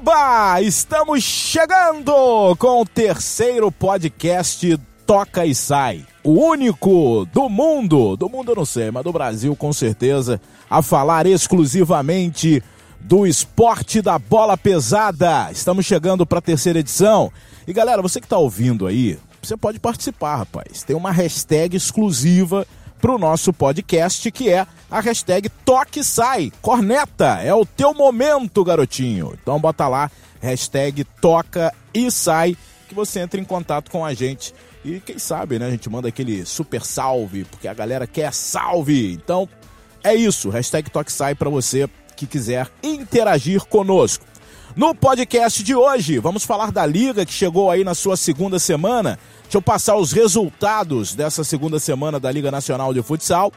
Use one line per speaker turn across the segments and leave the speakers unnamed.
Oba! Estamos chegando com o terceiro podcast Toca e Sai. O único do mundo, do mundo eu não sei, mas do Brasil com certeza, a falar exclusivamente do esporte da bola pesada. Estamos chegando para a terceira edição. E galera, você que está ouvindo aí, você pode participar, rapaz. Tem uma hashtag exclusiva para o nosso podcast, que é a hashtag Toque Sai. Corneta, é o teu momento, garotinho. Então bota lá, hashtag Toca e Sai, que você entra em contato com a gente. E quem sabe, né, a gente manda aquele super salve, porque a galera quer salve. Então é isso, hashtag Toque Sai para você que quiser interagir conosco. No podcast de hoje, vamos falar da liga que chegou aí na sua segunda semana. Deixa eu passar os resultados dessa segunda semana da Liga Nacional de Futsal.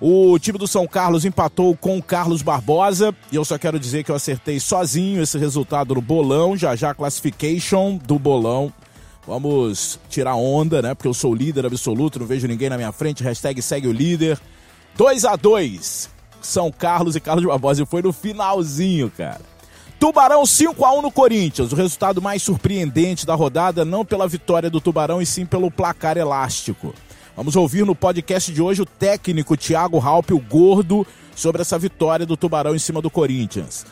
O time do São Carlos empatou com o Carlos Barbosa. E eu só quero dizer que eu acertei sozinho esse resultado no bolão. Já já classification do bolão. Vamos tirar onda, né? Porque eu sou líder absoluto, não vejo ninguém na minha frente. Hashtag segue o líder. 2 a 2 São Carlos e Carlos Barbosa. E foi no finalzinho, cara. Tubarão 5 a 1 no Corinthians, o resultado mais surpreendente da rodada, não pela vitória do Tubarão e sim pelo placar elástico. Vamos ouvir no podcast de hoje o técnico Thiago Halpe, o gordo, sobre essa vitória do Tubarão em cima do Corinthians.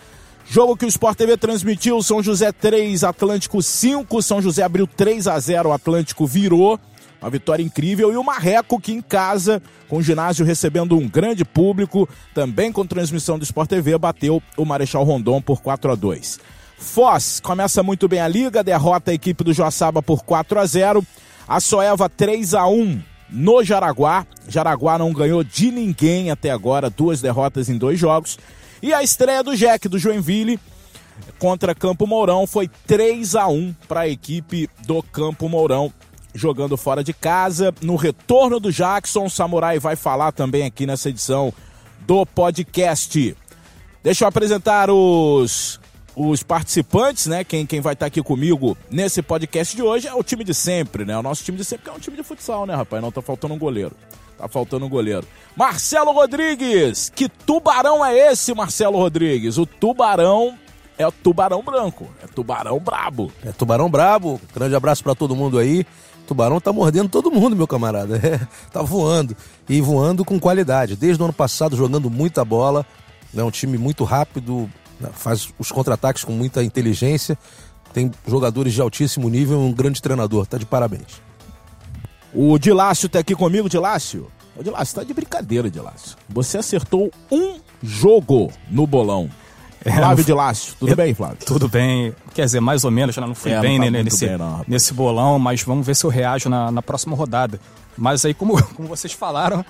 Jogo que o Sport TV transmitiu, São José 3, Atlântico 5, São José abriu 3 a 0, o Atlântico virou. Uma vitória incrível. E o Marreco, que em casa, com o ginásio recebendo um grande público, também com transmissão do Sport TV, bateu o Marechal Rondon por 4 a 2 Foz começa muito bem a liga, derrota a equipe do Joaçaba por 4 a 0 A Soeva 3 a 1 no Jaraguá. Jaraguá não ganhou de ninguém até agora, duas derrotas em dois jogos. E a estreia do Jack do Joinville contra Campo Mourão foi 3 a 1 para a equipe do Campo Mourão jogando fora de casa. No retorno do Jackson, o Samurai vai falar também aqui nessa edição do podcast. Deixa eu apresentar os, os participantes, né? Quem, quem vai estar aqui comigo nesse podcast de hoje é o time de sempre, né? O nosso time de sempre é um time de futsal, né, rapaz? Não tá faltando um goleiro. Tá faltando um goleiro. Marcelo Rodrigues! Que tubarão é esse, Marcelo Rodrigues? O tubarão é o tubarão branco. É tubarão brabo.
É tubarão brabo. Grande abraço para todo mundo aí. Tubarão tá mordendo todo mundo, meu camarada. É, tá voando. E voando com qualidade. Desde o ano passado jogando muita bola. É um time muito rápido, né, faz os contra-ataques com muita inteligência. Tem jogadores de altíssimo nível um grande treinador. Tá de parabéns.
O Dilácio tá aqui comigo, Dilácio. Ô, Dilácio, tá de brincadeira, Dilácio. Você acertou um jogo no bolão. É, Flávio de Lácio, tudo é, bem, Flávio?
Tudo bem. Quer dizer, mais ou menos, já não fui é, bem, não tá né, nesse, bem não, nesse bolão, mas vamos ver se eu reajo na, na próxima rodada. Mas aí, como, como vocês falaram,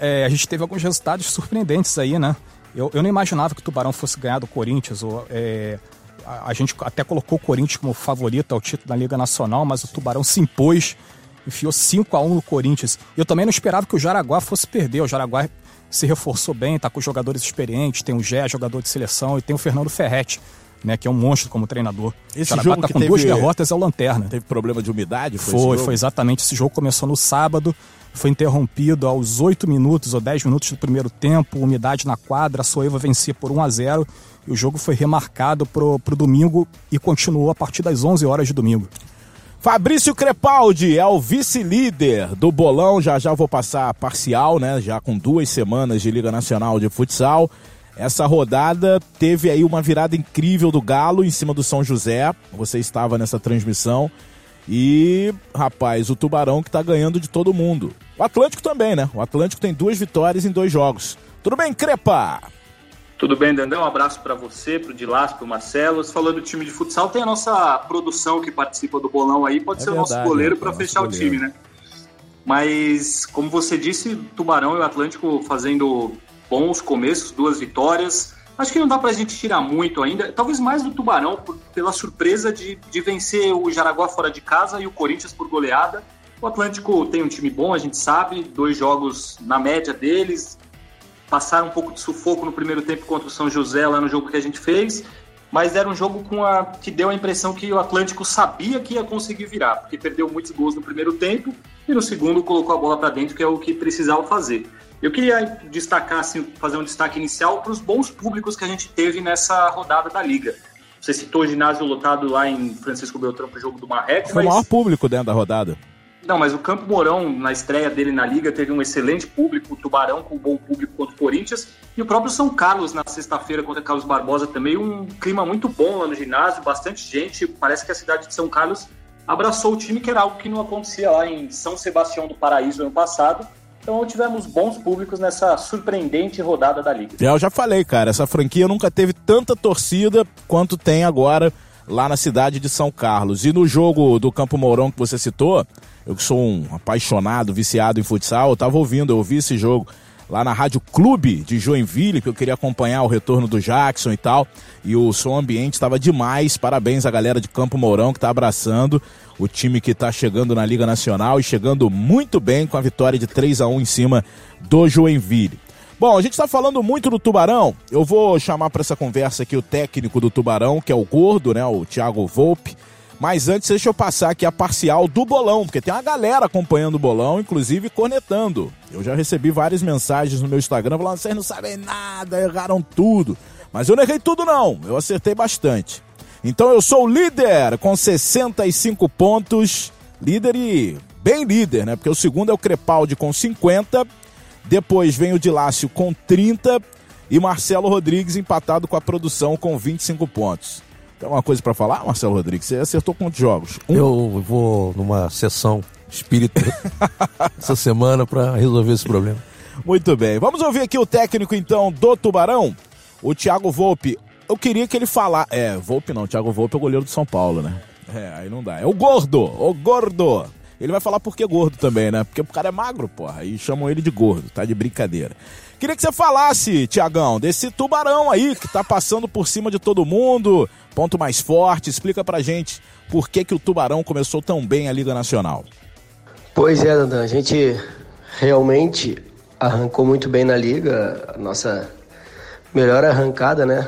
é, a gente teve alguns resultados surpreendentes aí, né? Eu, eu não imaginava que o Tubarão fosse ganhar do Corinthians. Ou, é, a, a, gente até colocou o Corinthians como favorito ao título da Liga Nacional, mas o Tubarão se impôs, enfiou 5 a 1 no Corinthians. Eu também não esperava que o Jaraguá fosse perder. O Jaraguá se reforçou bem, está com jogadores experientes, tem o Gé, jogador de seleção, e tem o Fernando Ferretti, né, que é um monstro como treinador.
Esse jogo tá com teve,
duas derrotas é o Lanterna.
Teve problema de umidade?
Foi, foi, foi, exatamente. Esse jogo começou no sábado, foi interrompido aos 8 minutos ou 10 minutos do primeiro tempo, umidade na quadra, a Soeva vencia por 1 a 0 e o jogo foi remarcado para o domingo e continuou a partir das 11 horas de domingo.
Fabrício Crepaldi é o vice-líder do bolão. Já já vou passar parcial, né? Já com duas semanas de Liga Nacional de Futsal. Essa rodada teve aí uma virada incrível do Galo em cima do São José. Você estava nessa transmissão. E, rapaz, o Tubarão que tá ganhando de todo mundo. O Atlântico também, né? O Atlântico tem duas vitórias em dois jogos. Tudo bem, Crepa?
Tudo bem, Dandão? Um abraço para você, para o Dilas, para o Marcelo. Você falou do time de futsal, tem a nossa produção que participa do bolão aí, pode é ser verdade, o nosso goleiro para fechar goleiro. o time, né? Mas, como você disse, Tubarão e o Atlântico fazendo bons começos, duas vitórias. Acho que não dá para a gente tirar muito ainda, talvez mais do Tubarão, por, pela surpresa de, de vencer o Jaraguá fora de casa e o Corinthians por goleada. O Atlântico tem um time bom, a gente sabe, dois jogos na média deles, passaram um pouco de sufoco no primeiro tempo contra o São José lá no jogo que a gente fez, mas era um jogo com a que deu a impressão que o Atlântico sabia que ia conseguir virar, porque perdeu muitos gols no primeiro tempo e no segundo colocou a bola para dentro, que é o que precisava fazer. Eu queria destacar, assim, fazer um destaque inicial para os bons públicos que a gente teve nessa rodada da Liga. Você citou o ginásio lotado lá em Francisco Beltrão para o jogo do Marreco.
Foi mas... o maior público dentro da rodada.
Não, mas o Campo Mourão, na estreia dele na Liga, teve um excelente público, o Tubarão com um bom público contra o Corinthians, e o próprio São Carlos, na sexta-feira, contra Carlos Barbosa também, um clima muito bom lá no ginásio, bastante gente, parece que a cidade de São Carlos abraçou o time, que era algo que não acontecia lá em São Sebastião do Paraíso ano passado, então tivemos bons públicos nessa surpreendente rodada da Liga.
Eu já falei, cara, essa franquia nunca teve tanta torcida quanto tem agora lá na cidade de São Carlos. E no jogo do Campo Mourão que você citou, eu que sou um apaixonado, viciado em futsal, eu tava ouvindo, eu ouvi esse jogo lá na Rádio Clube de Joinville, que eu queria acompanhar o retorno do Jackson e tal. E o som ambiente estava demais. Parabéns à galera de Campo Mourão que está abraçando o time que está chegando na Liga Nacional e chegando muito bem com a vitória de 3 a 1 em cima do Joinville. Bom, a gente está falando muito do Tubarão. Eu vou chamar para essa conversa aqui o técnico do Tubarão, que é o Gordo, né? O Thiago Volpe. Mas antes, deixa eu passar aqui a parcial do bolão, porque tem uma galera acompanhando o bolão, inclusive cornetando. Eu já recebi várias mensagens no meu Instagram falando: vocês não sabem nada, erraram tudo. Mas eu não errei tudo, não. Eu acertei bastante. Então eu sou o líder com 65 pontos. Líder e bem líder, né? Porque o segundo é o Crepaldi com 50. Depois vem o Dilácio com 30. E Marcelo Rodrigues empatado com a produção com 25 pontos. Tem alguma coisa para falar, Marcelo Rodrigues? Você acertou quantos jogos?
Um? Eu vou numa sessão espírita essa semana para resolver esse problema.
Muito bem. Vamos ouvir aqui o técnico então do Tubarão, o Thiago Volpe. Eu queria que ele falasse. É, Volpe não, Thiago Volpe é o goleiro do São Paulo, né? É, aí não dá. É o gordo, o gordo. Ele vai falar por que gordo também, né? Porque o cara é magro, porra, e chamam ele de gordo, tá de brincadeira. Queria que você falasse, Tiagão, desse tubarão aí que tá passando por cima de todo mundo, ponto mais forte. Explica pra gente por que, que o tubarão começou tão bem a Liga Nacional.
Pois é, Dandan, a gente realmente arrancou muito bem na liga, a nossa melhor arrancada, né?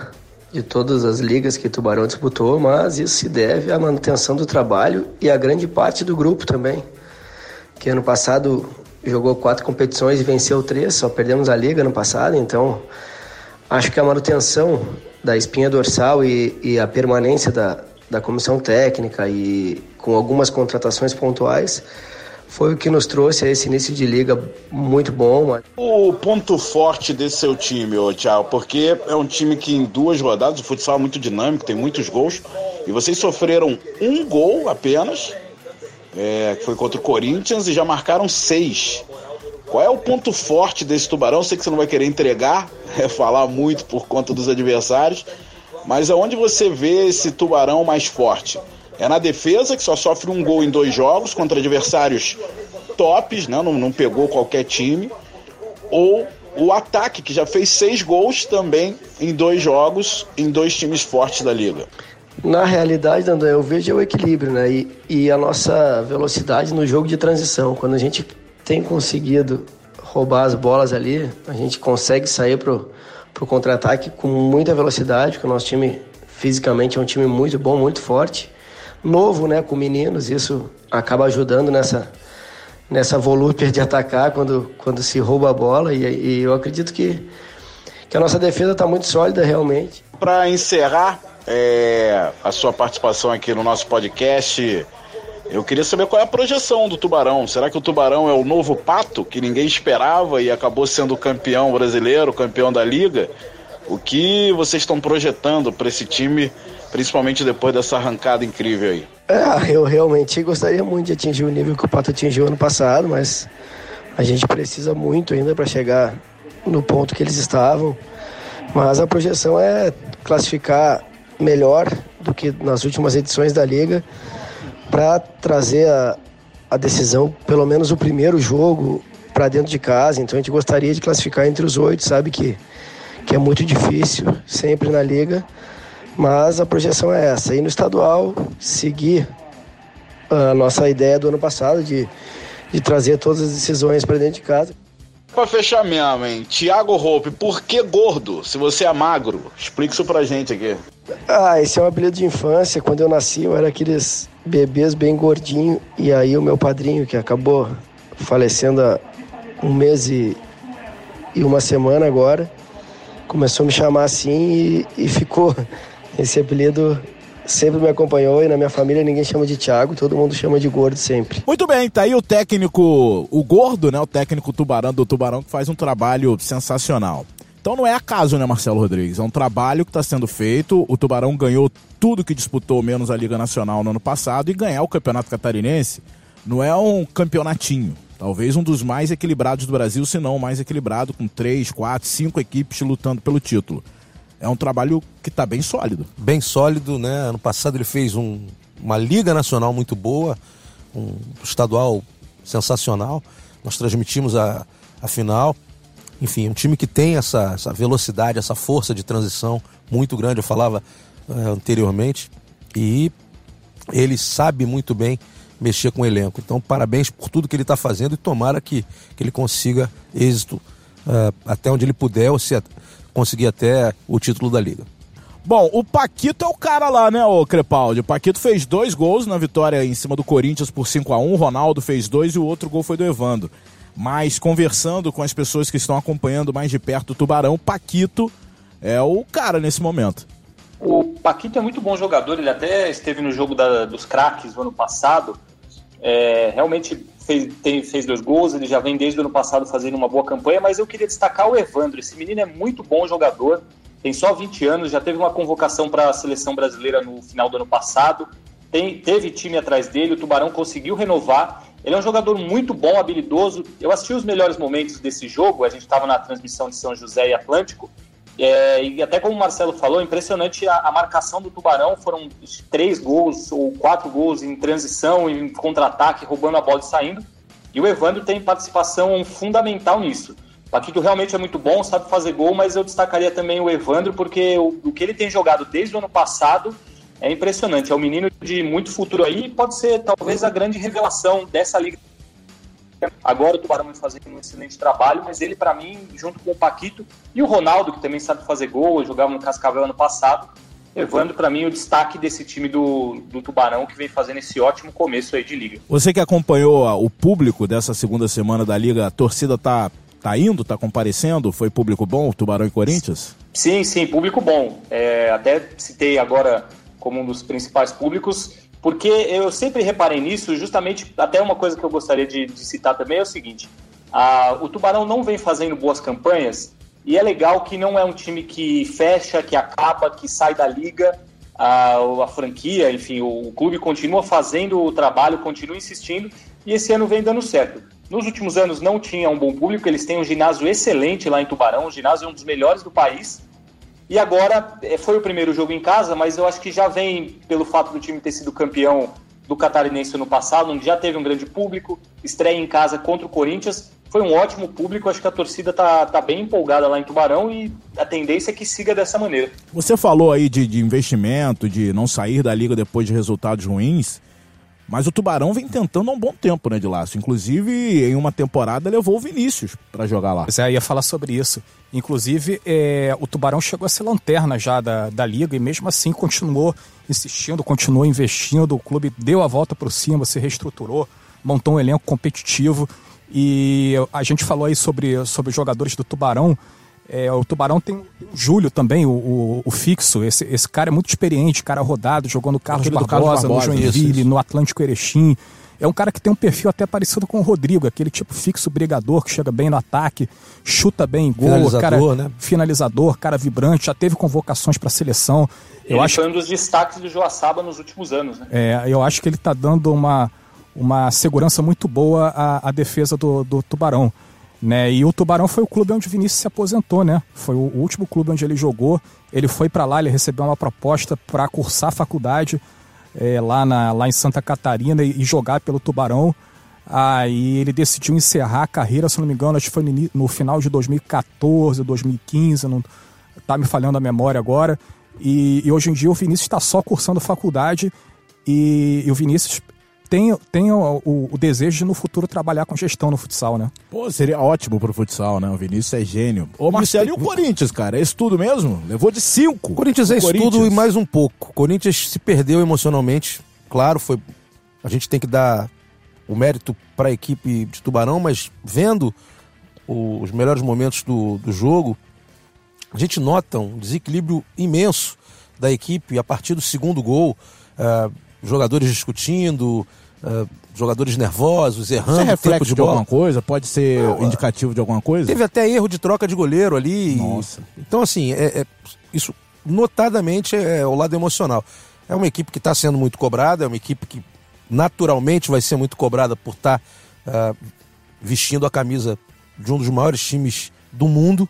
De todas as ligas que Tubarão disputou, mas isso se deve à manutenção do trabalho e à grande parte do grupo também. Que ano passado jogou quatro competições e venceu três, só perdemos a liga no passado, então acho que a manutenção da espinha dorsal e, e a permanência da, da comissão técnica e com algumas contratações pontuais foi o que nos trouxe a esse início de liga muito bom.
O ponto forte desse seu time, ô Thiago, porque é um time que em duas rodadas, o futsal é muito dinâmico, tem muitos gols, e vocês sofreram um gol apenas é, que foi contra o Corinthians, e já marcaram seis. Qual é o ponto forte desse Tubarão? Sei que você não vai querer entregar, é, falar muito por conta dos adversários, mas aonde você vê esse Tubarão mais forte? É na defesa, que só sofre um gol em dois jogos contra adversários tops, né? não, não pegou qualquer time, ou o ataque, que já fez seis gols também em dois jogos, em dois times fortes da liga.
Na realidade, André, eu vejo o equilíbrio, né? E, e a nossa velocidade no jogo de transição. Quando a gente tem conseguido roubar as bolas ali, a gente consegue sair pro, pro contra-ataque com muita velocidade, porque o nosso time fisicamente é um time muito bom, muito forte. Novo, né? Com meninos, isso acaba ajudando nessa, nessa volúpia de atacar quando, quando se rouba a bola. E, e eu acredito que, que a nossa defesa está muito sólida realmente.
Para encerrar, é, a sua participação aqui no nosso podcast. Eu queria saber qual é a projeção do Tubarão. Será que o Tubarão é o novo pato que ninguém esperava e acabou sendo campeão brasileiro, campeão da liga? O que vocês estão projetando para esse time, principalmente depois dessa arrancada incrível aí?
É, eu realmente gostaria muito de atingir o nível que o Pato atingiu ano passado, mas a gente precisa muito ainda para chegar no ponto que eles estavam. Mas a projeção é classificar melhor do que nas últimas edições da liga para trazer a, a decisão, pelo menos o primeiro jogo, para dentro de casa. Então a gente gostaria de classificar entre os oito, sabe que, que é muito difícil sempre na liga, mas a projeção é essa. E no estadual, seguir a nossa ideia do ano passado de, de trazer todas as decisões para dentro de casa.
Pra fechar mesmo, hein? Tiago Roupe, por que gordo se você é magro? Explica isso pra gente aqui.
Ah, esse é um apelido de infância. Quando eu nasci, eu era aqueles bebês bem gordinho. E aí o meu padrinho, que acabou falecendo há um mês e, e uma semana agora, começou a me chamar assim e, e ficou esse apelido sempre me acompanhou e na minha família ninguém chama de Thiago, todo mundo chama de Gordo sempre.
Muito bem, tá aí o técnico, o Gordo, né? O técnico Tubarão do Tubarão que faz um trabalho sensacional. Então não é acaso, né, Marcelo Rodrigues? É um trabalho que está sendo feito. O Tubarão ganhou tudo que disputou, menos a Liga Nacional no ano passado, e ganhar o Campeonato Catarinense não é um campeonatinho. Talvez um dos mais equilibrados do Brasil, se não o mais equilibrado, com três, quatro, cinco equipes lutando pelo título. É um trabalho que está bem sólido.
Bem sólido, né? Ano passado ele fez um, uma Liga Nacional muito boa, um estadual sensacional. Nós transmitimos a, a final. Enfim, um time que tem essa, essa velocidade, essa força de transição muito grande, eu falava é, anteriormente. E ele sabe muito bem mexer com o elenco. Então, parabéns por tudo que ele está fazendo e tomara que, que ele consiga êxito uh, até onde ele puder, ou se conseguir até o título da Liga.
Bom, o Paquito é o cara lá, né, o Crepaldi? O Paquito fez dois gols na vitória em cima do Corinthians por 5 a 1 o Ronaldo fez dois e o outro gol foi do Evandro. Mas conversando com as pessoas que estão acompanhando mais de perto o Tubarão, Paquito é o cara nesse momento.
O Paquito é muito bom jogador, ele até esteve no jogo da, dos craques no ano passado. É, realmente fez, tem, fez dois gols, ele já vem desde o ano passado fazendo uma boa campanha, mas eu queria destacar o Evandro. Esse menino é muito bom jogador, tem só 20 anos, já teve uma convocação para a seleção brasileira no final do ano passado, tem, teve time atrás dele, o Tubarão conseguiu renovar ele é um jogador muito bom, habilidoso. Eu assisti os melhores momentos desse jogo, a gente estava na transmissão de São José e Atlântico, é, e até como o Marcelo falou, impressionante a, a, marcação do Tubarão. Foram três gols ou quatro gols em transição, em contra-ataque, roubando a bola e saindo. E o Evandro tem participação fundamental nisso. O Paquito realmente é muito bom, sabe fazer gol, mas eu destacaria também o Evandro, porque o, o que ele tem jogado desde o ano passado é impressionante. É um menino de muito futuro aí e pode ser talvez a grande revelação dessa liga. Agora o Tubarão vai fazer um excelente trabalho, mas ele, para mim, junto com o Paquito e o Ronaldo, que também sabe fazer gol, jogava no Cascavel ano passado, levando para mim o destaque desse time do, do Tubarão que vem fazendo esse ótimo começo aí de liga.
Você que acompanhou o público dessa segunda semana da liga, a torcida tá tá indo, tá comparecendo? Foi público bom, Tubarão e Corinthians?
Sim, sim, público bom. É, até citei agora como um dos principais públicos, porque eu sempre reparei nisso, justamente até uma coisa que eu gostaria de, de citar também é o seguinte: a, o Tubarão não vem fazendo boas campanhas e é legal que não é um time que fecha, que acaba, que sai da liga, a, a franquia, enfim, o, o clube continua fazendo o trabalho, continua insistindo e esse ano vem dando certo. Nos últimos anos não tinha um bom público, eles têm um ginásio excelente lá em Tubarão, o ginásio é um dos melhores do país. E agora é, foi o primeiro jogo em casa, mas eu acho que já vem pelo fato do time ter sido campeão do Catarinense no passado, onde já teve um grande público, estreia em casa contra o Corinthians. Foi um ótimo público, acho que a torcida tá, tá bem empolgada lá em Tubarão e a tendência é que siga dessa maneira.
Você falou aí de, de investimento, de não sair da liga depois de resultados ruins. Mas o Tubarão vem tentando há um bom tempo, né, de laço. Inclusive, em uma temporada, levou o Vinícius para jogar lá.
Você ia falar sobre isso. Inclusive, é, o Tubarão chegou a ser lanterna já da, da liga e mesmo assim continuou insistindo, continuou investindo. O clube deu a volta por cima, se reestruturou, montou um elenco competitivo. E a gente falou aí sobre, sobre os jogadores do Tubarão. É, o Tubarão tem o Júlio também, o, o, o, fixo. Esse, esse cara é muito experiente, cara rodado, jogou no Carlos, Barbosa, Carlos Barbosa, no Joinville, isso, isso. no Atlântico Erechim. É um cara que tem um perfil até parecido com o Rodrigo, aquele tipo fixo brigador que chega bem no ataque, chuta bem gol, finalizador, cara, né? finalizador, cara vibrante, já teve convocações para a seleção.
Ele eu acho foi um dos destaques do Joaçaba nos últimos anos, né?
É, eu acho que ele está dando uma, uma segurança muito boa à, à defesa do, do Tubarão. Né? E o Tubarão foi o clube onde o Vinícius se aposentou, né? Foi o último clube onde ele jogou. Ele foi para lá, ele recebeu uma proposta para cursar faculdade é, lá, na, lá em Santa Catarina e, e, jogar pelo Tubarão. Aí ele decidiu encerrar a carreira, se não me engano, acho que foi no, no final de 2014, 2015, não tá me falhando a memória agora. E, e hoje em dia o Vinícius está só cursando faculdade e, e o Vinícius tem, tem o, o, o, desejo de no futuro trabalhar com gestão no futsal, né?
Pô, seria ótimo pro futsal, né? O Vinícius é gênio. Ô, Marcelo, e o Corinthians, cara? É isso tudo mesmo? Levou de cinco.
O Corinthians é isso tudo e mais um pouco. O Corinthians se perdeu emocionalmente. Claro, foi. A gente tem que dar o mérito para a equipe de Tubarão, mas vendo os melhores momentos do, do jogo, a gente nota um desequilíbrio imenso da equipe a partir do segundo gol, uh, jogadores discutindo, uh, jogadores nervosos, errando. Isso é
reflexo
de,
de alguma coisa? Pode ser Não, indicativo de alguma coisa?
Teve até erro de troca de goleiro ali.
Nossa.
Então, assim, é, é, isso notadamente é, é o lado emocional. É uma equipe que está sendo muito cobrada, é uma equipe que naturalmente vai ser muito cobrada por estar tá, uh, vestindo a camisa de um dos maiores times do mundo.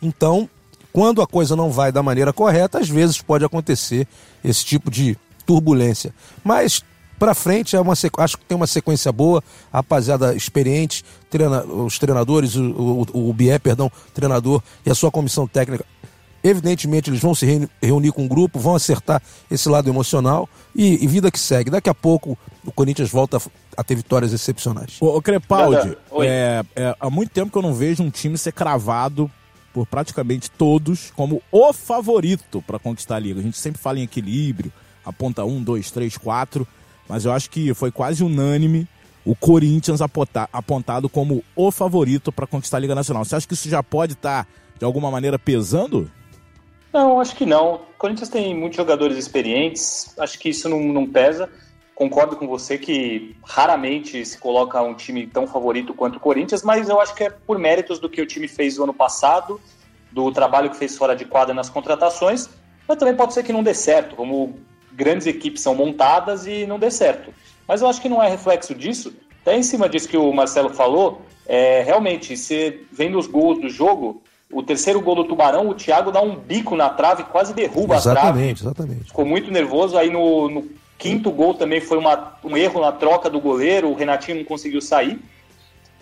Então, quando a coisa não vai da maneira correta, às vezes pode acontecer esse tipo de turbulência. Mas para frente é uma acho que tem uma sequência boa, a rapaziada experiente, treina, os treinadores, o, o, o BIE, perdão, treinador e a sua comissão técnica. Evidentemente, eles vão se reunir com o grupo, vão acertar esse lado emocional e, e vida que segue. Daqui a pouco o Corinthians volta a ter vitórias excepcionais.
Ô, ô Crepaldi, é, é, há muito tempo que eu não vejo um time ser cravado por praticamente todos como o favorito para conquistar a liga. A gente sempre fala em equilíbrio, aponta um, dois, três, quatro, mas eu acho que foi quase unânime o Corinthians apontado como o favorito para conquistar a Liga Nacional. Você acha que isso já pode estar, tá, de alguma maneira, pesando?
Não, acho que não. O Corinthians tem muitos jogadores experientes, acho que isso não, não pesa. Concordo com você que raramente se coloca um time tão favorito quanto o Corinthians, mas eu acho que é por méritos do que o time fez no ano passado, do trabalho que fez fora de quadra nas contratações, mas também pode ser que não dê certo, como grandes equipes são montadas e não dê certo. Mas eu acho que não é reflexo disso. Até em cima disso que o Marcelo falou, é, realmente, você vendo os gols do jogo, o terceiro gol do Tubarão, o Thiago dá um bico na trave, quase derruba
exatamente,
a trave.
Exatamente,
Ficou muito nervoso. Aí no, no quinto gol também foi uma, um erro na troca do goleiro, o Renatinho não conseguiu sair.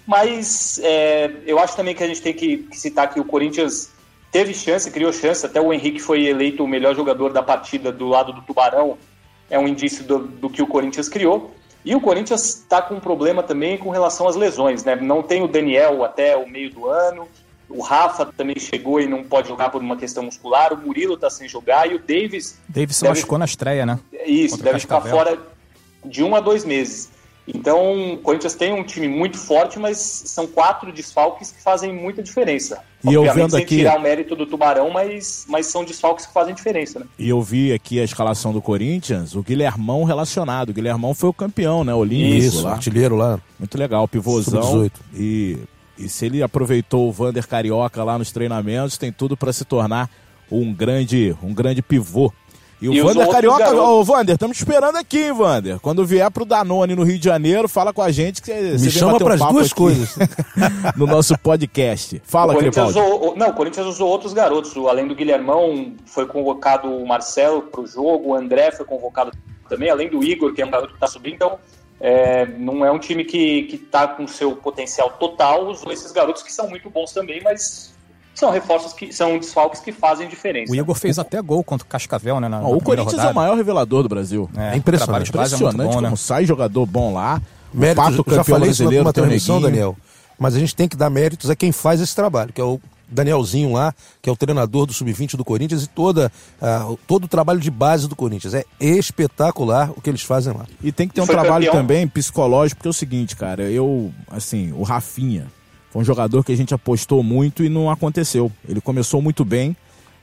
Mas é, eu acho também que a gente tem que, que citar que o Corinthians teve chance, criou chance, até o Henrique foi eleito o melhor jogador da partida do lado do Tubarão, é um indício do, do que o Corinthians criou. E o Corinthians está com um problema também com relação às lesões, né? Não tem o Daniel até o meio do ano, o Rafa também chegou e não pode jogar por uma questão muscular, o Murilo está sem jogar e o Davis.
Davis se deve... machucou na estreia, né?
Isso, Contra deve ficar fora de um a dois meses. Então, o Corinthians tem um time muito forte, mas são quatro desfalques que fazem muita diferença.
E eu vendo sem aqui
tirar o mérito do Tubarão, mas, mas são desfalques que fazem diferença, né?
E eu vi aqui a escalação do Corinthians, o Guilhermão relacionado. O Guilhermão foi o campeão, né? Olímpico
Isso, lá. artilheiro lá.
Muito legal, pivôzão. E, e se ele aproveitou o Vander Carioca lá nos treinamentos, tem tudo para se tornar um grande, um grande pivô e o e Vander Carioca, ô Vander, estamos esperando aqui, hein, Vander. Quando vier pro Danone no Rio de Janeiro, fala com a gente que
você Me chama para as um duas coisas
no nosso podcast. Fala, Crepaldi.
Não, o Corinthians usou outros garotos. Além do Guilhermão, foi convocado o Marcelo pro jogo, o André foi convocado também, além do Igor, que é um garoto que tá subindo. Então, é, não é um time que, que tá com seu potencial total. Usou esses garotos que são muito bons também, mas são reforços que são desfalques que fazem diferença.
O Igor fez até gol contra o Cascavel, né? Na, na
o Corinthians
rodada.
é o maior revelador do Brasil.
É, é impressionante.
Impressionante é bom, como né? sai jogador bom lá.
Méritos, Pato, campeão já falei brasileiro, isso numa transmissão, Daniel. Mas a gente tem que dar méritos a quem faz esse trabalho, que é o Danielzinho lá, que é o treinador do Sub-20 do Corinthians e toda, uh, todo o trabalho de base do Corinthians. É espetacular o que eles fazem lá.
E tem que ter um trabalho campeão. também psicológico, porque é o seguinte, cara, eu, assim, o Rafinha, foi um jogador que a gente apostou muito e não aconteceu. Ele começou muito bem.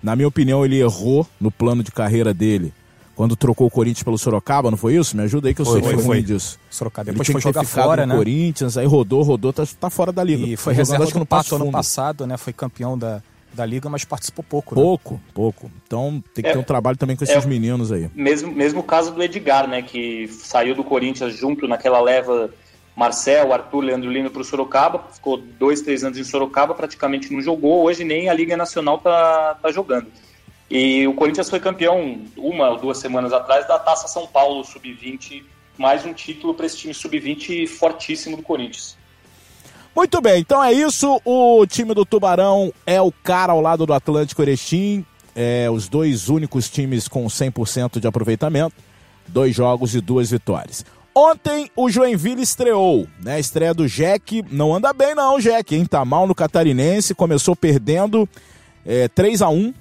Na minha opinião, ele errou no plano de carreira dele quando trocou o Corinthians pelo Sorocaba, não foi isso? Me ajuda aí que eu foi, sou foi, ruim disso.
Sorocaba. Depois ele foi jogar fora,
no né? Corinthians, aí rodou, rodou, tá, tá fora da liga.
E foi reserva do Pato ano passado, né? Foi campeão da, da liga, mas participou pouco.
Né? Pouco, pouco. Então tem que é, ter um trabalho também com esses é, meninos aí.
Mesmo, mesmo caso do Edgar, né? Que saiu do Corinthians junto naquela leva Marcel, Arthur, Leandro Lino para o Sorocaba, ficou dois, três anos em Sorocaba, praticamente não jogou, hoje nem a Liga Nacional tá, tá jogando. E o Corinthians foi campeão uma ou duas semanas atrás da Taça São Paulo Sub-20, mais um título para esse time Sub-20 fortíssimo do Corinthians.
Muito bem, então é isso. O time do Tubarão é o cara ao lado do Atlântico Erechim. É, os dois únicos times com 100% de aproveitamento. Dois jogos e duas vitórias. Ontem o Joinville estreou, né? A estreia do Jack. Não anda bem, não, Jack, hein? Tá mal no catarinense, começou perdendo é, 3 a 1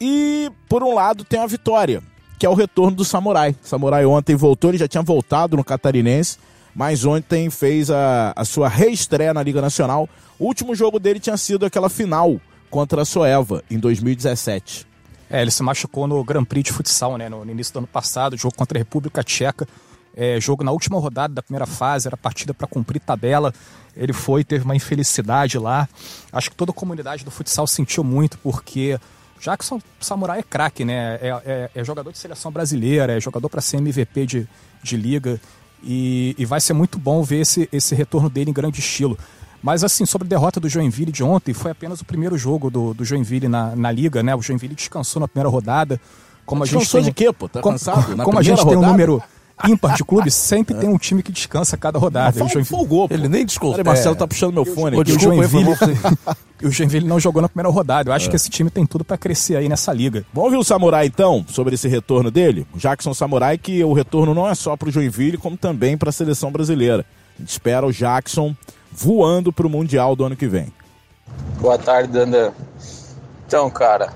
E, por um lado, tem a vitória, que é o retorno do Samurai. O Samurai ontem voltou, ele já tinha voltado no catarinense, mas ontem fez a, a sua reestreia na Liga Nacional. O último jogo dele tinha sido aquela final contra a Soeva, em 2017.
É, ele se machucou no Grand Prix de futsal, né? No, no início do ano passado, jogo contra a República Tcheca. É, jogo na última rodada da primeira fase, era partida para cumprir tabela. Ele foi, teve uma infelicidade lá. Acho que toda a comunidade do futsal sentiu muito, porque Jackson Samurai é craque, né? É, é, é, jogador de seleção brasileira, é jogador para ser MVP de, de liga. E, e, vai ser muito bom ver esse, esse retorno dele em grande estilo. Mas assim, sobre a derrota do Joinville de ontem, foi apenas o primeiro jogo do, do Joinville na, na liga, né? O Joinville descansou na primeira rodada.
Como Descansou a gente tem, de quê, pô? Tá
como,
cansado?
Na como a gente rodada? tem um número ímpar de clubes, sempre tem um time que descansa cada rodada.
Mas Joinville... folgou,
pô. Ele nem descansou.
Peraí, Marcelo tá puxando meu fone.
O, o, Joinville... o Joinville não jogou na primeira rodada. Eu acho é. que esse time tem tudo para crescer aí nessa liga.
Vamos ouvir o Samurai, então, sobre esse retorno dele? O Jackson Samurai, que o retorno não é só pro Joinville, como também para a seleção brasileira. A gente espera o Jackson voando para o Mundial do ano que vem.
Boa tarde, Dandan. Então, cara,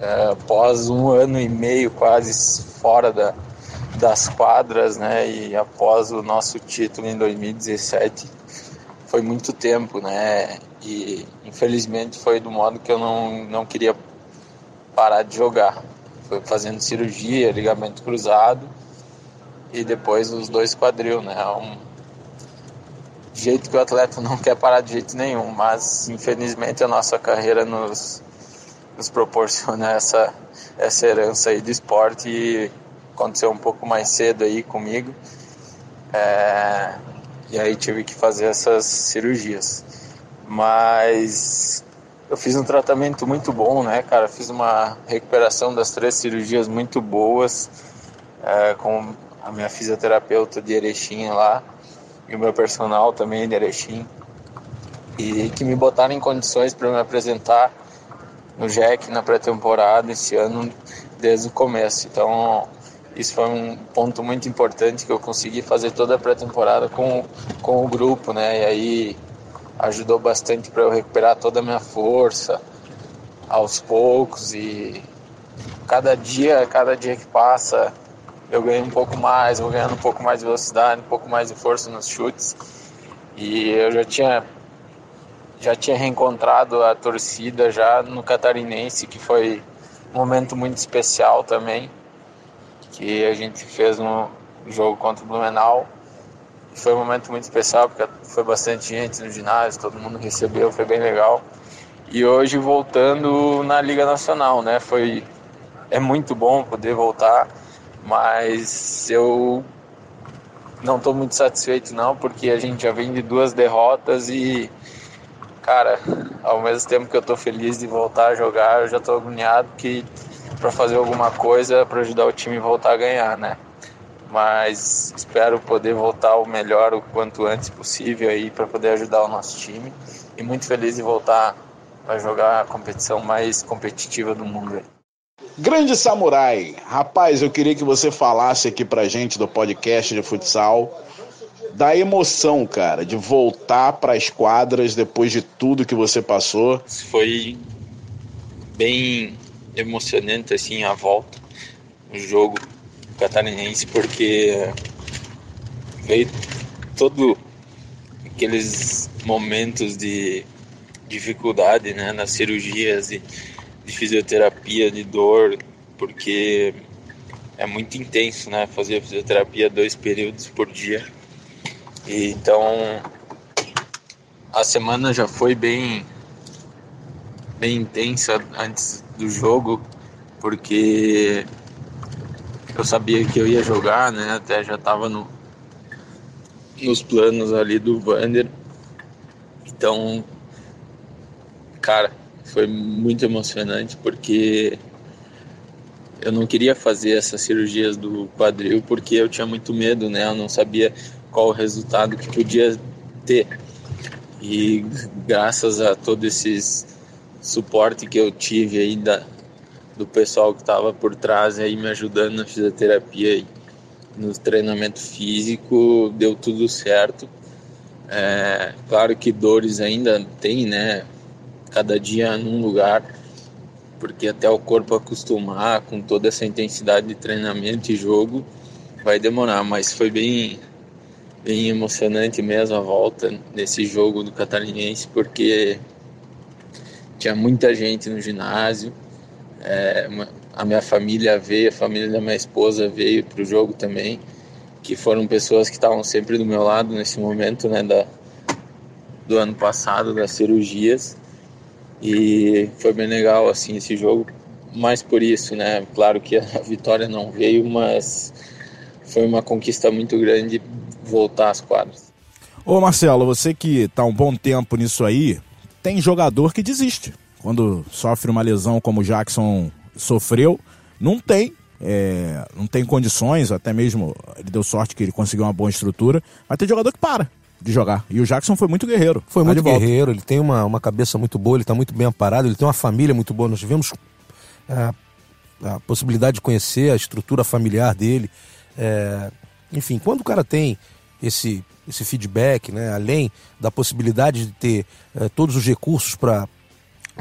é, após um ano e meio quase fora da, das quadras, né, e após o nosso título em 2017, foi muito tempo, né, e infelizmente foi do modo que eu não, não queria parar de jogar. Foi fazendo cirurgia, ligamento cruzado e depois os dois quadril, né, um, jeito que o atleta não quer parar de jeito nenhum, mas infelizmente a nossa carreira nos, nos proporciona essa, essa herança aí do esporte e aconteceu um pouco mais cedo aí comigo. É, e aí tive que fazer essas cirurgias. Mas eu fiz um tratamento muito bom, né, cara? Fiz uma recuperação das três cirurgias muito boas é, com a minha fisioterapeuta de Erechim lá e o meu personal também de Erechim e que me botaram em condições para me apresentar no Jack na pré-temporada esse ano desde o começo. Então isso foi um ponto muito importante que eu consegui fazer toda a pré-temporada com, com o grupo, né? E aí ajudou bastante para eu recuperar toda a minha força aos poucos e cada dia, cada dia que passa, eu ganhei um pouco mais, vou ganhando um pouco mais de velocidade, um pouco mais de força nos chutes. E eu já tinha já tinha reencontrado a torcida já no catarinense, que foi um momento muito especial também, que a gente fez um jogo contra o Blumenau. Foi um momento muito especial porque foi bastante gente no ginásio, todo mundo recebeu, foi bem legal. E hoje voltando na Liga Nacional, né? Foi é muito bom poder voltar mas eu não estou muito satisfeito não, porque a gente já vem de duas derrotas e cara, ao mesmo tempo que eu estou feliz de voltar a jogar, eu já estou agoniado que para fazer alguma coisa para ajudar o time a voltar a ganhar, né? Mas espero poder voltar o melhor o quanto antes possível aí para poder ajudar o nosso time e muito feliz de voltar a jogar a competição mais competitiva do mundo. Aí.
Grande Samurai, rapaz, eu queria que você falasse aqui pra gente do podcast de futsal da emoção, cara, de voltar para as quadras depois de tudo que você passou.
Foi bem emocionante assim a volta no jogo catarinense porque veio todo aqueles momentos de dificuldade, né, nas cirurgias e de fisioterapia, de dor, porque é muito intenso, né? Fazer fisioterapia dois períodos por dia. E, então a semana já foi bem bem intensa antes do jogo, porque eu sabia que eu ia jogar, né? Até já estava no, nos planos ali do Vander. Então, cara, foi muito emocionante porque eu não queria fazer essas cirurgias do quadril porque eu tinha muito medo, né? Eu não sabia qual o resultado que podia ter. E graças a todo esse suporte que eu tive aí da, do pessoal que estava por trás aí me ajudando na fisioterapia e no treinamento físico, deu tudo certo. É, claro que dores ainda tem, né? cada dia num lugar, porque até o corpo acostumar com toda essa intensidade de treinamento e jogo vai demorar, mas foi bem bem emocionante mesmo a volta nesse jogo do Catarinense, porque tinha muita gente no ginásio, é, uma, a minha família veio, a família da minha esposa veio para o jogo também, que foram pessoas que estavam sempre do meu lado nesse momento, né, da, do ano passado, das cirurgias. E foi bem legal, assim, esse jogo, mais por isso, né, claro que a vitória não veio, mas foi uma conquista muito grande voltar às quadras.
Ô Marcelo, você que está um bom tempo nisso aí, tem jogador que desiste. Quando sofre uma lesão como o Jackson sofreu, não tem. É, não tem condições, até mesmo ele deu sorte que ele conseguiu uma boa estrutura, mas tem jogador que para de jogar. E o Jackson foi muito guerreiro.
Foi tá muito guerreiro, ele tem uma, uma cabeça muito boa, ele está muito bem amparado, ele tem uma família muito boa. Nós tivemos é, a possibilidade de conhecer a estrutura familiar dele. É, enfim, quando o cara tem esse, esse feedback, né, além da possibilidade de ter é, todos os recursos para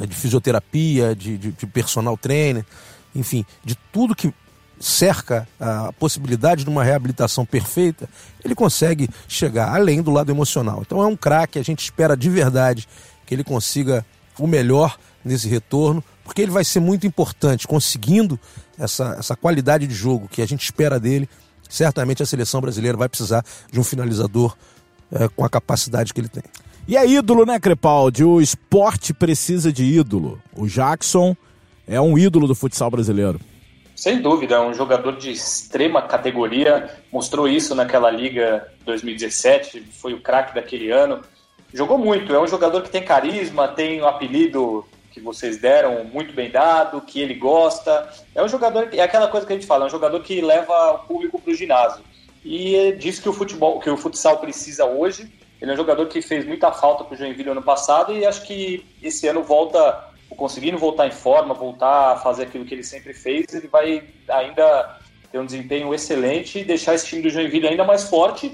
de fisioterapia, de, de, de personal trainer, enfim, de tudo que cerca a possibilidade de uma reabilitação perfeita, ele consegue chegar além do lado emocional. Então é um craque, a gente espera de verdade que ele consiga o melhor nesse retorno, porque ele vai ser muito importante conseguindo essa, essa qualidade de jogo que a gente espera dele. Certamente a seleção brasileira vai precisar de um finalizador é, com a capacidade que ele tem.
E é ídolo, né, Crepaldi? O esporte precisa de ídolo. O Jackson é um ídolo do futsal brasileiro.
Sem dúvida, é um jogador de extrema categoria, mostrou isso naquela Liga 2017, foi o craque daquele ano. Jogou muito, é um jogador que tem carisma, tem o um apelido que vocês deram muito bem dado, que ele gosta. É um jogador, é aquela coisa que a gente fala, é um jogador que leva o público para o ginásio. E é disso que o futebol, que o futsal precisa hoje ele é um jogador que fez muita falta para o Joinville ano passado e acho que esse ano volta, conseguindo voltar em forma, voltar a fazer aquilo que ele sempre fez, ele vai ainda ter um desempenho excelente e deixar esse time do Joinville ainda mais forte.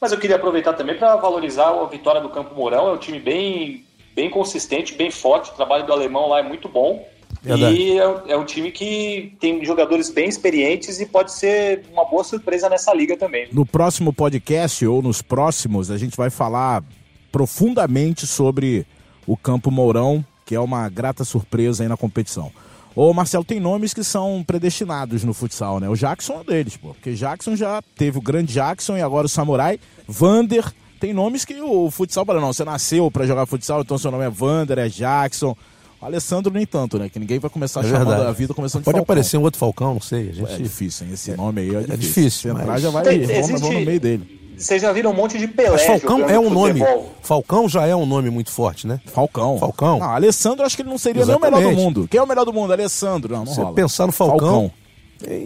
Mas eu queria aproveitar também para valorizar a vitória do Campo Mourão. É um time bem, bem consistente, bem forte. O trabalho do alemão lá é muito bom. Verdade. E é, é, um time que tem jogadores bem experientes e pode ser uma boa surpresa nessa liga também.
No próximo podcast ou nos próximos, a gente vai falar profundamente sobre o Campo Mourão, que é uma grata surpresa aí na competição. Ô Marcelo, tem nomes que são predestinados no futsal, né? O Jackson é um deles, pô. Porque Jackson já teve o grande Jackson e agora o Samurai. Vander, tem nomes que o futsal fala, não, você nasceu para jogar futsal, então seu nome é Vander, é Jackson. O Alessandro nem tanto, né? Que ninguém vai começar a é chamar a vida começando de
Pode
Falcão.
aparecer um outro Falcão, não sei.
Gente... É difícil, hein? Esse nome aí é difícil. É
difícil.
Entrar, mas... já vai Tem, existe... no meio dele.
Vocês já viram um monte de Pelé Mas
Falcão é um nome. Falcão já é um nome muito forte, né?
Falcão.
Falcão.
Não, Alessandro acho que ele não seria Exatamente. nem o melhor do mundo. Quem é o melhor do mundo? Alessandro. Não, não
Você rola. pensar no Falcão. Falcão.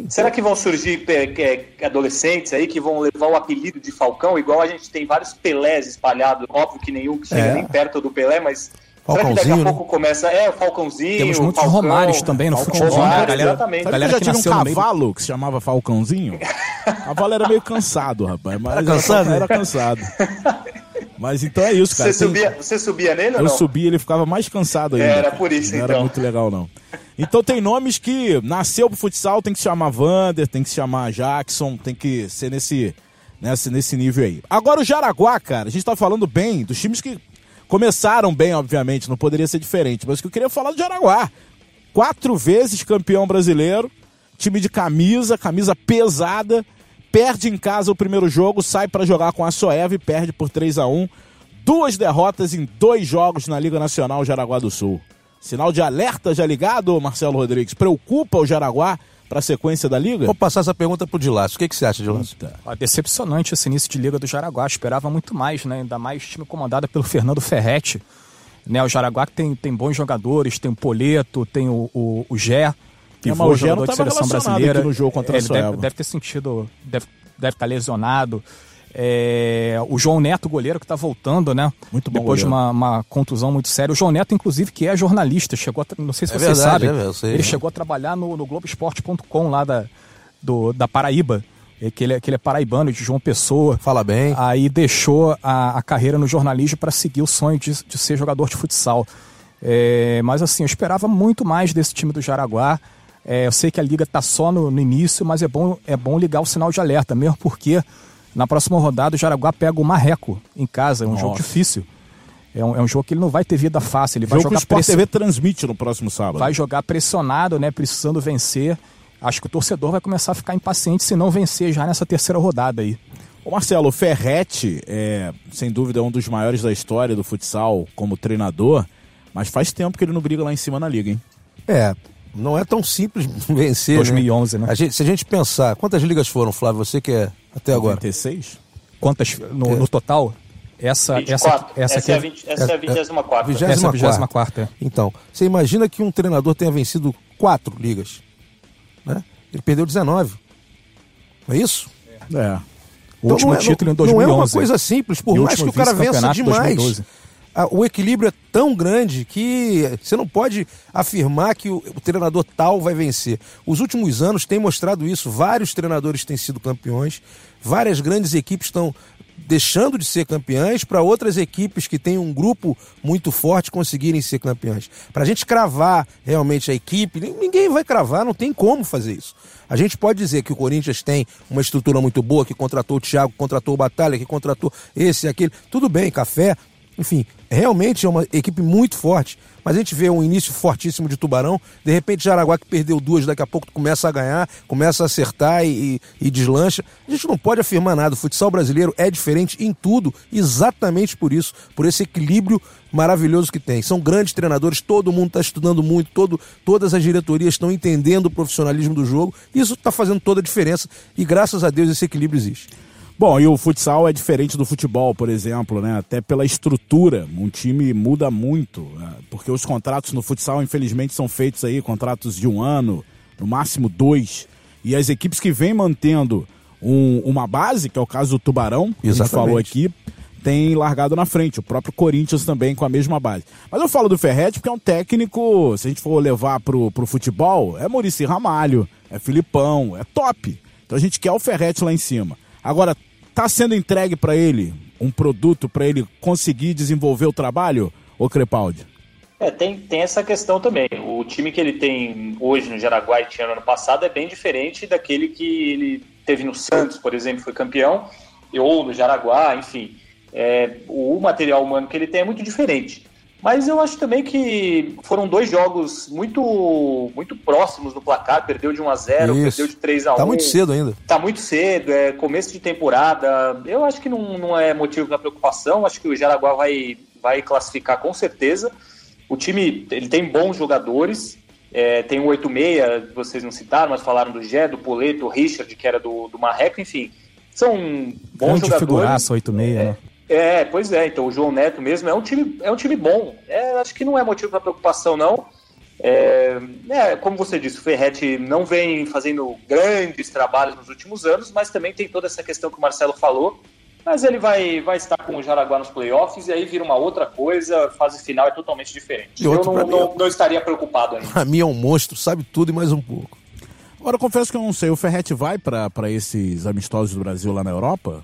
Será que vão surgir é, adolescentes aí que vão levar o apelido de Falcão? Igual a gente tem vários Pelés espalhados, óbvio que nenhum que chega é. nem perto do Pelé, mas Será que daqui a pouco começa? É, o Falcãozinho.
Temos muitos Falcão, Romários também no futebol. Né?
Romário, galera, exatamente. Galera já tinha um cavalo que se chamava Falcãozinho? O cavalo era meio cansado, rapaz. Mas era cansado? Era cansado. Mas então é isso, cara.
Você, subia, você subia nele ou
não? Eu subia, ele ficava mais cansado ainda.
Era por isso,
não
então.
Não era muito legal, não. Então tem nomes que nasceu pro futsal, tem que se chamar Vander, tem que se chamar Jackson, tem que ser nesse, nesse, nesse nível aí. Agora o Jaraguá, cara, a gente tá falando bem dos times que Começaram bem, obviamente, não poderia ser diferente, mas o que eu queria falar do Jaraguá. Quatro vezes campeão brasileiro, time de camisa, camisa pesada, perde em casa o primeiro jogo, sai para jogar com a Soev e perde por 3 a 1 Duas derrotas em dois jogos na Liga Nacional Jaraguá do Sul. Sinal de alerta já ligado, Marcelo Rodrigues? Preocupa o Jaraguá para a sequência da liga?
Vou passar essa pergunta para o Dilácio. O que, que você acha, Dilácio?
Ah, decepcionante esse início de liga do Jaraguá. Esperava muito mais, né? Ainda mais time comandado pelo Fernando Ferretti. Né? O Jaraguá tem, tem bons jogadores, tem o Poleto, tem o, o, o Gé,
pivô, é, jogador de seleção brasileira.
no jogo contra Ele deve, deve, ter sentido, deve, deve estar lesionado. É, o João Neto, goleiro, que está voltando, né?
Muito bom.
Depois de uma, uma, contusão muito séria. O João Neto, inclusive, que é jornalista, chegou a, não sei se é vocês verdade, sabem. É, sei, ele é. chegou a trabalhar no, no Globoesporte.com lá da, do, da Paraíba. É, que ele, é, que ele é paraibano, de João Pessoa.
Fala bem.
Aí deixou a, a carreira no jornalismo para seguir o sonho de, de ser jogador de futsal. É, mas assim, eu esperava muito mais desse time do Jaraguá. É, eu sei que a liga está só no, no, início, mas é bom, é bom ligar o sinal de alerta, mesmo porque na próxima rodada, o Jaraguá pega o Marreco em casa, é um Nossa. jogo difícil. É um, é um jogo que ele não vai ter vida fácil. Ele vai
jogo
jogar
que o Sport press... TV transmite no próximo sábado.
Vai jogar pressionado, né? Precisando vencer. Acho que o torcedor vai começar a ficar impaciente se não vencer já nessa terceira rodada aí.
Ô Marcelo, o Ferretti é, sem dúvida, um dos maiores da história do futsal como treinador, mas faz tempo que ele não briga lá em cima na liga, hein?
É, não é tão simples vencer.
2011, né?
né? A gente, se a gente pensar, quantas ligas foram, Flávio? Você que é até agora?
96?
Quantas no, é. no total?
Essa, essa, essa, essa, é a 20, essa é a 24.
É, essa é a 24. É.
Então, você imagina que um treinador tenha vencido quatro ligas. Né? Ele perdeu 19. Não é isso?
É.
O então, último não é, título em 2011. Não é uma coisa simples, por mais que o cara vença demais. 2012 o equilíbrio é tão grande que você não pode afirmar que o, treinador tal vai vencer. Os últimos anos têm mostrado isso. Vários treinadores têm sido campeões, várias grandes equipes estão deixando de ser campeãs para outras equipes que têm um grupo muito forte conseguirem ser campeãs. Para a gente cravar realmente a equipe, ninguém vai cravar, não tem como fazer isso. A gente pode dizer que o Corinthians tem uma estrutura muito boa, que contratou o Thiago, contratou o Batalha, que contratou esse e aquele. Tudo bem, café, enfim, realmente é uma equipe muito forte. Mas a gente vê um início fortíssimo de Tubarão. De repente, Jaraguá, que perdeu duas, daqui a pouco começa a ganhar, começa a acertar e, e, deslancha. A gente não pode afirmar nada. O futsal brasileiro é diferente em tudo, exatamente por isso, por esse equilíbrio maravilhoso que tem. São grandes treinadores, todo mundo está estudando muito, todo, todas as diretorias estão entendendo o profissionalismo do jogo. Isso está fazendo toda a diferença e, graças a Deus, esse equilíbrio existe.
Bom, e o futsal é diferente do futebol, por exemplo, né? Até pela estrutura, um time muda muito, né? porque os contratos no futsal, infelizmente, são feitos aí contratos de um ano, no máximo dois, e as equipes que vêm mantendo um, uma base, que é o caso do Tubarão, que Exatamente. a gente falou aqui, tem largado na frente. O próprio Corinthians também com a mesma base. Mas eu falo do Ferretti porque é um técnico, se a gente for levar pro, pro futebol, é Murici Ramalho, é Filipão, é top. Então a gente quer o Ferretti lá em cima. Agora, está sendo entregue para ele um produto para ele conseguir desenvolver o trabalho, ô Crepaldi?
É, tem, tem essa questão também. O time que ele tem hoje no Jaraguá e tinha no ano passado é bem diferente daquele que ele teve no Santos, por exemplo, foi campeão, ou no Jaraguá, enfim. É, o material humano que ele tem é muito diferente. Mas eu acho também que foram dois jogos muito muito próximos no placar. Perdeu de 1 a 0 Isso. perdeu de 3 a 1
Tá muito cedo ainda.
Tá muito cedo, é começo de temporada. Eu acho que não, não é motivo para preocupação. Acho que o Jaraguá vai, vai classificar com certeza. O time ele tem bons jogadores. É, tem o 86, vocês não citaram, mas falaram do Gé, do Poleto, do Richard, que era do, do Marreco, enfim. São bons Grande jogadores.
Figuraça, 86, é, né?
É, pois é. Então o João Neto mesmo é um time, é um time bom. É, acho que não é motivo para preocupação, não. É, é, como você disse, o Ferretti não vem fazendo grandes trabalhos nos últimos anos, mas também tem toda essa questão que o Marcelo falou. Mas ele vai, vai estar com o Jaraguá nos playoffs e aí vira uma outra coisa, fase final é totalmente diferente. Eu não, não, é não, estaria preocupado ainda.
Pra mim é um monstro, sabe tudo e mais um pouco.
Agora, eu confesso que eu não sei, o Ferretti vai para esses amistosos do Brasil lá na Europa?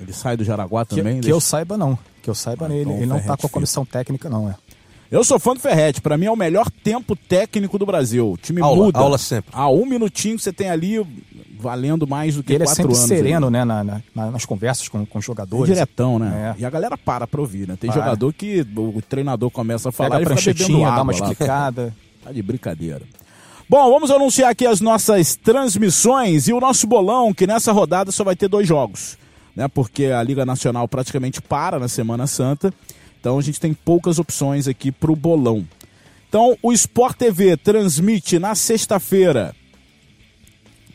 Ele sai do Jaraguá também?
Que, que eu saiba, não. Que eu saiba, ah, ele, então ele não está com a comissão técnica, não, é.
Eu sou fã do Ferretti, para mim é o melhor tempo técnico do Brasil. O time
aula,
muda.
Aula sempre.
Há um minutinho que você tem ali valendo mais do que
ele
é quatro
anos.
Ele
é sempre sereno, né, na, na, nas conversas com, com os jogadores.
É diretão, né? É. E a galera para pra ouvir, né? Tem para. jogador que o treinador começa a falar
Pega
e fica bebendo água
dá uma explicada.
Tá de brincadeira. Bom, vamos anunciar aqui as nossas transmissões e o nosso bolão, que nessa rodada só vai ter dois jogos né? Porque a Liga Nacional praticamente para na Semana Santa. Então a gente tem poucas opções aqui para o bolão. Então o Sport TV transmite na sexta-feira.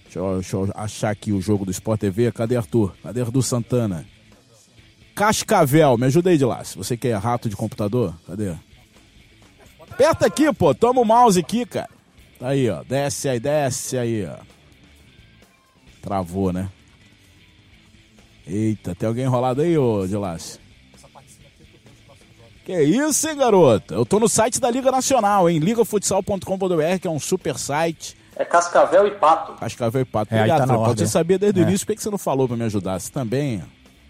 Deixa, deixa eu, achar aqui o jogo do Sport TV. Cadê Arthur? Cadê Arthur Santana? Cascavel, me ajuda aí de lá. Se você quer rato de computador, cadê? Aperta aqui, pô. Toma o mouse aqui, cara. Tá aí, ó. Desce aí, desce aí, ó. Travou, né? Eita, tem alguém enrolado aí, ô Dilácio? Que isso, hein, garoto? Eu tô no site da Liga Nacional, hein? ligafutsal.com.br, que é um super site.
É Cascavel e Pato.
Cascavel e Pato. É, Obrigado, tá Você sabia desde o é. início, por que você não falou pra me ajudar? Você também...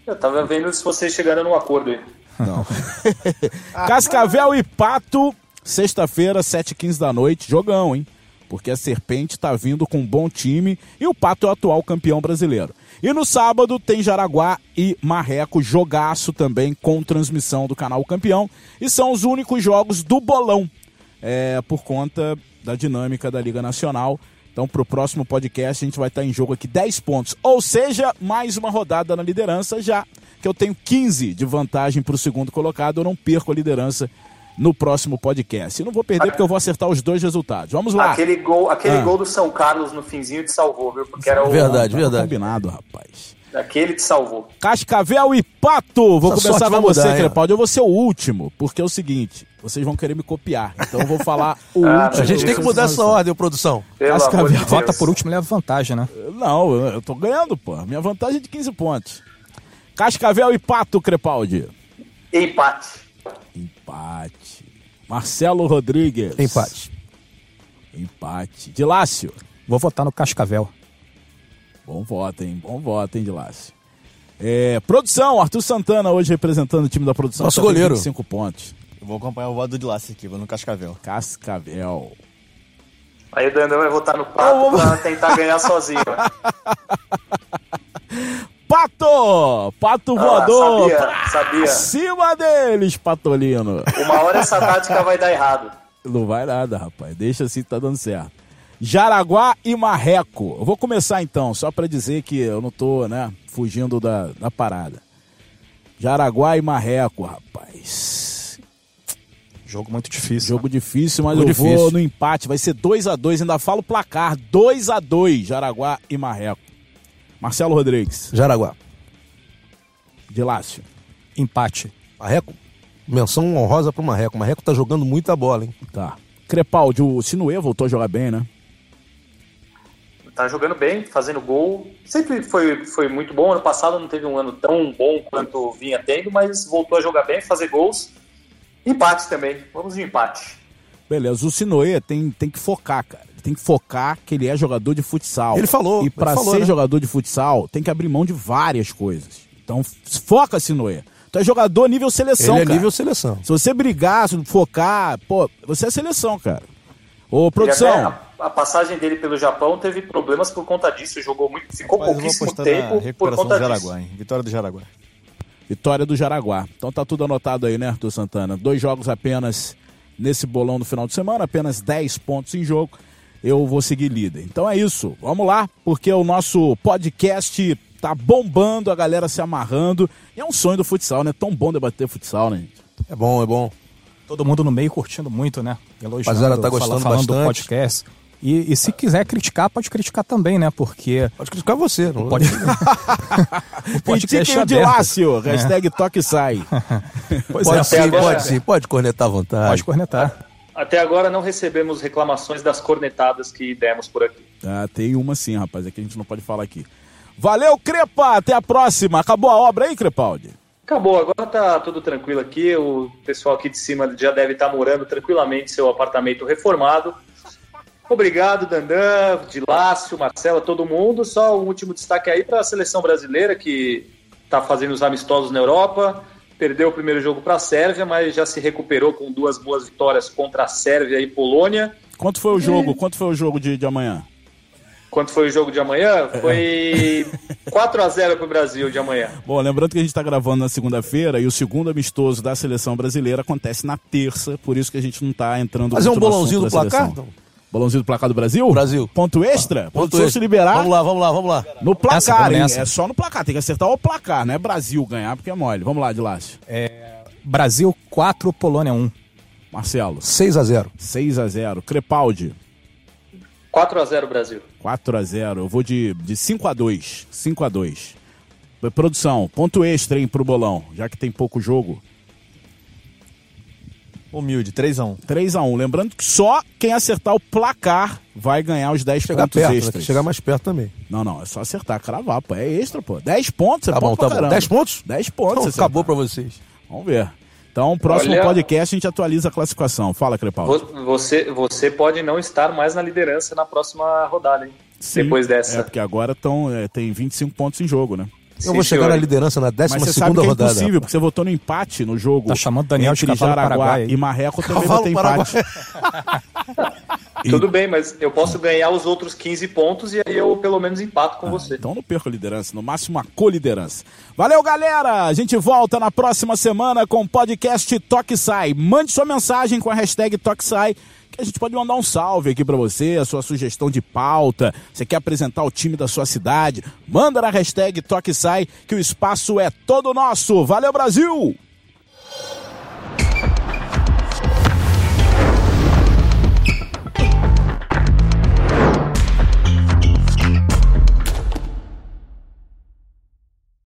Eu tava vendo se vocês chegaram num acordo aí.
Não. Cascavel e Pato, sexta-feira, 7h15 da noite. Jogão, hein? Porque a Serpente está vindo com um bom time e o Pato é o atual campeão brasileiro. E no sábado tem Jaraguá e Marreco, jogaço também com transmissão do canal Campeão. E são os únicos jogos do bolão, é, por conta da dinâmica da Liga Nacional. Então, para o próximo podcast, a gente vai estar em jogo aqui 10 pontos. Ou seja, mais uma rodada na liderança, já que eu tenho 15 de vantagem para o segundo colocado, eu não perco a liderança no próximo podcast. E não vou perder porque eu vou acertar os dois resultados. Vamos lá.
Aquele gol, aquele ah. gol do São Carlos no finzinho te salvou, viu? Porque era o.
Verdade, verdade.
Combinado, rapaz.
Aquele te salvou.
Cascavel e Pato. Vou Essa começar com você, Crepaldi. Eu vou ser o último, porque é o seguinte: vocês vão querer me copiar. Então eu vou falar o ah, último.
A gente tem que mudar essa ordem, produção.
Pelo Cascavel de vota por último leva vantagem, né?
Não, eu tô ganhando, pô. Minha vantagem é de 15 pontos. Cascavel e Pato, Crepaldi.
Empate.
Empate. Marcelo Rodrigues.
Empate.
Empate. Dilácio.
Vou votar no Cascavel.
Bom voto, hein? Bom voto, hein, Dilácio. É, produção, Arthur Santana hoje representando o time da produção.
Nosso goleiro.
5 pontos.
Eu vou acompanhar o voto do Dilácio aqui, vou no Cascavel.
Cascavel.
Aí o Dandão vai votar no Pato oh, pra tentar ganhar sozinho.
Pato! Pato ah, voador!
Sabia, sabia.
Cima deles, Patolino.
Uma hora essa tática vai dar errado.
Não vai nada, rapaz. Deixa assim que tá dando certo. Jaraguá e Marreco. Eu vou começar então, só para dizer que eu não tô, né, fugindo da, da parada. Jaraguá e Marreco, rapaz.
Jogo muito difícil.
Jogo né? difícil, mas Muito eu difícil. vou no empate. Vai ser 2 a 2 Ainda falo placar. 2 a 2 Jaraguá e Marreco. Marcelo Rodrigues.
Jaraguá.
Dilácio.
Empate.
Marreco. Menção honrosa pro Marreco. Marreco tá jogando muita bola, hein?
Tá. Crepaldi, o Sinuê voltou a jogar bem, né?
Tá jogando bem, fazendo gol. Sempre foi, foi muito bom. Ano passado não teve um ano tão bom quanto vinha tendo, mas voltou a jogar bem, fazer gols. Empate também. Vamos de empate.
Beleza. O Sinoê tem, tem que focar, cara tem que focar que ele é jogador de futsal.
Ele falou.
E para ser né? jogador de futsal, tem que abrir mão de várias coisas. Então, foca, Sinoé. Tu é jogador nível seleção,
Ele é
cara.
nível seleção.
Se você brigar, se focar, pô, você é seleção, cara. Ô, produção.
a, a, passagem dele pelo Japão teve problemas por conta disso. Jogou muito, ficou Mas pouquíssimo tempo por conta
do Jaraguá, disso. Hein? Vitória do Jaraguá.
Vitória do Jaraguá. Então tá tudo anotado aí, né, Arthur Santana? Dois jogos apenas nesse bolão no final de semana, apenas 10 pontos em jogo eu vou seguir líder. Então é isso, vamos lá, porque o nosso podcast tá bombando, a galera se amarrando. E é um sonho do futsal, né? Tão bom debater futsal, né, gente?
É bom, é bom.
Todo mundo no meio curtindo muito, né?
Elogiando, Rapaziada tá gostando falando bastante. do
podcast. E, e, se quiser criticar, pode criticar também, né? Porque.
Pode criticar você, não
pode.
o podcast é de Lácio, hashtag toque sai.
Pois pode é, sim, agora... pode sim, pode cornetar à vontade.
Pode cornetar.
Até agora não recebemos reclamações das cornetadas que demos por aqui.
Ah, tem uma sim, rapaz, é que a gente não pode falar aqui. Valeu, Crepa, até a próxima. Acabou a obra aí, Crepaldi?
Acabou, agora tá tudo tranquilo aqui. O pessoal aqui de cima já deve estar tá morando tranquilamente seu apartamento reformado. Obrigado, Dandan, Dilácio, Marcela, todo mundo. Só um último destaque aí para a seleção brasileira que está fazendo os amistosos na Europa perdeu o primeiro jogo para a Sérvia, mas já se recuperou com duas boas vitórias contra a Sérvia e Polônia.
Quanto foi o jogo? Quanto foi o jogo de, de amanhã?
Quanto foi o jogo de amanhã? Foi 4 a 0 para o Brasil de amanhã.
Bom, lembrando que a gente está gravando na segunda-feira e o segundo amistoso da seleção brasileira acontece na terça, por isso que a gente não está entrando
Mas é um bolãozinho do placar? Então?
Balãozinho do placar do Brasil?
Brasil.
Ponto extra? Ponto, Ponto extra. se liberar.
Vamos lá, vamos lá, vamos lá.
No placar, hein? É só no placar. Tem que acertar o placar, não é Brasil ganhar, porque é mole. Vamos lá, Dilácio.
É, Brasil 4, Polônia 1.
Marcelo.
6 a 0
6 a 0 Crepaldi.
4 a 0 Brasil.
4 a 0 Eu vou de, de 5 a 2 5 a 2 Produção, ponto extra, hein, pro bolão, já que tem pouco jogo.
Humilde, 3x1.
3x1. Lembrando que só quem acertar o placar vai ganhar os 10
chegar
pontos
perto,
extras.
Né? Chegar mais perto também.
Não, não, é só acertar, cravar, pô. É extra, pô. 10 pontos, é
tá bom, tá bom. 10 pontos?
10 pontos.
Então, acabou pra vocês.
Vamos ver. Então, próximo Olha, podcast a gente atualiza a classificação. Fala, Crepaldi.
Você, você pode não estar mais na liderança na próxima rodada, hein? Sim, Depois dessa.
É, porque agora tão, é, tem 25 pontos em jogo, né?
Eu vou chegar na liderança na 12 Mas você sabe que é rodada.
impossível, porque você votou no empate no jogo.
Tá chamando Daniel
entre
de
Jaraguá e Marreco também vai ter empate.
Tudo bem, mas eu posso ganhar os outros 15 pontos e aí eu pelo menos empato com ah, você.
Então não perco a liderança, no máximo a coliderança. Valeu, galera! A gente volta na próxima semana com o podcast Toque Sai. Mande sua mensagem com a hashtag Toque Sai a gente pode mandar um salve aqui para você, a sua sugestão de pauta, você quer apresentar o time da sua cidade, manda na hashtag Toque Sai, que o espaço é todo nosso. Valeu, Brasil!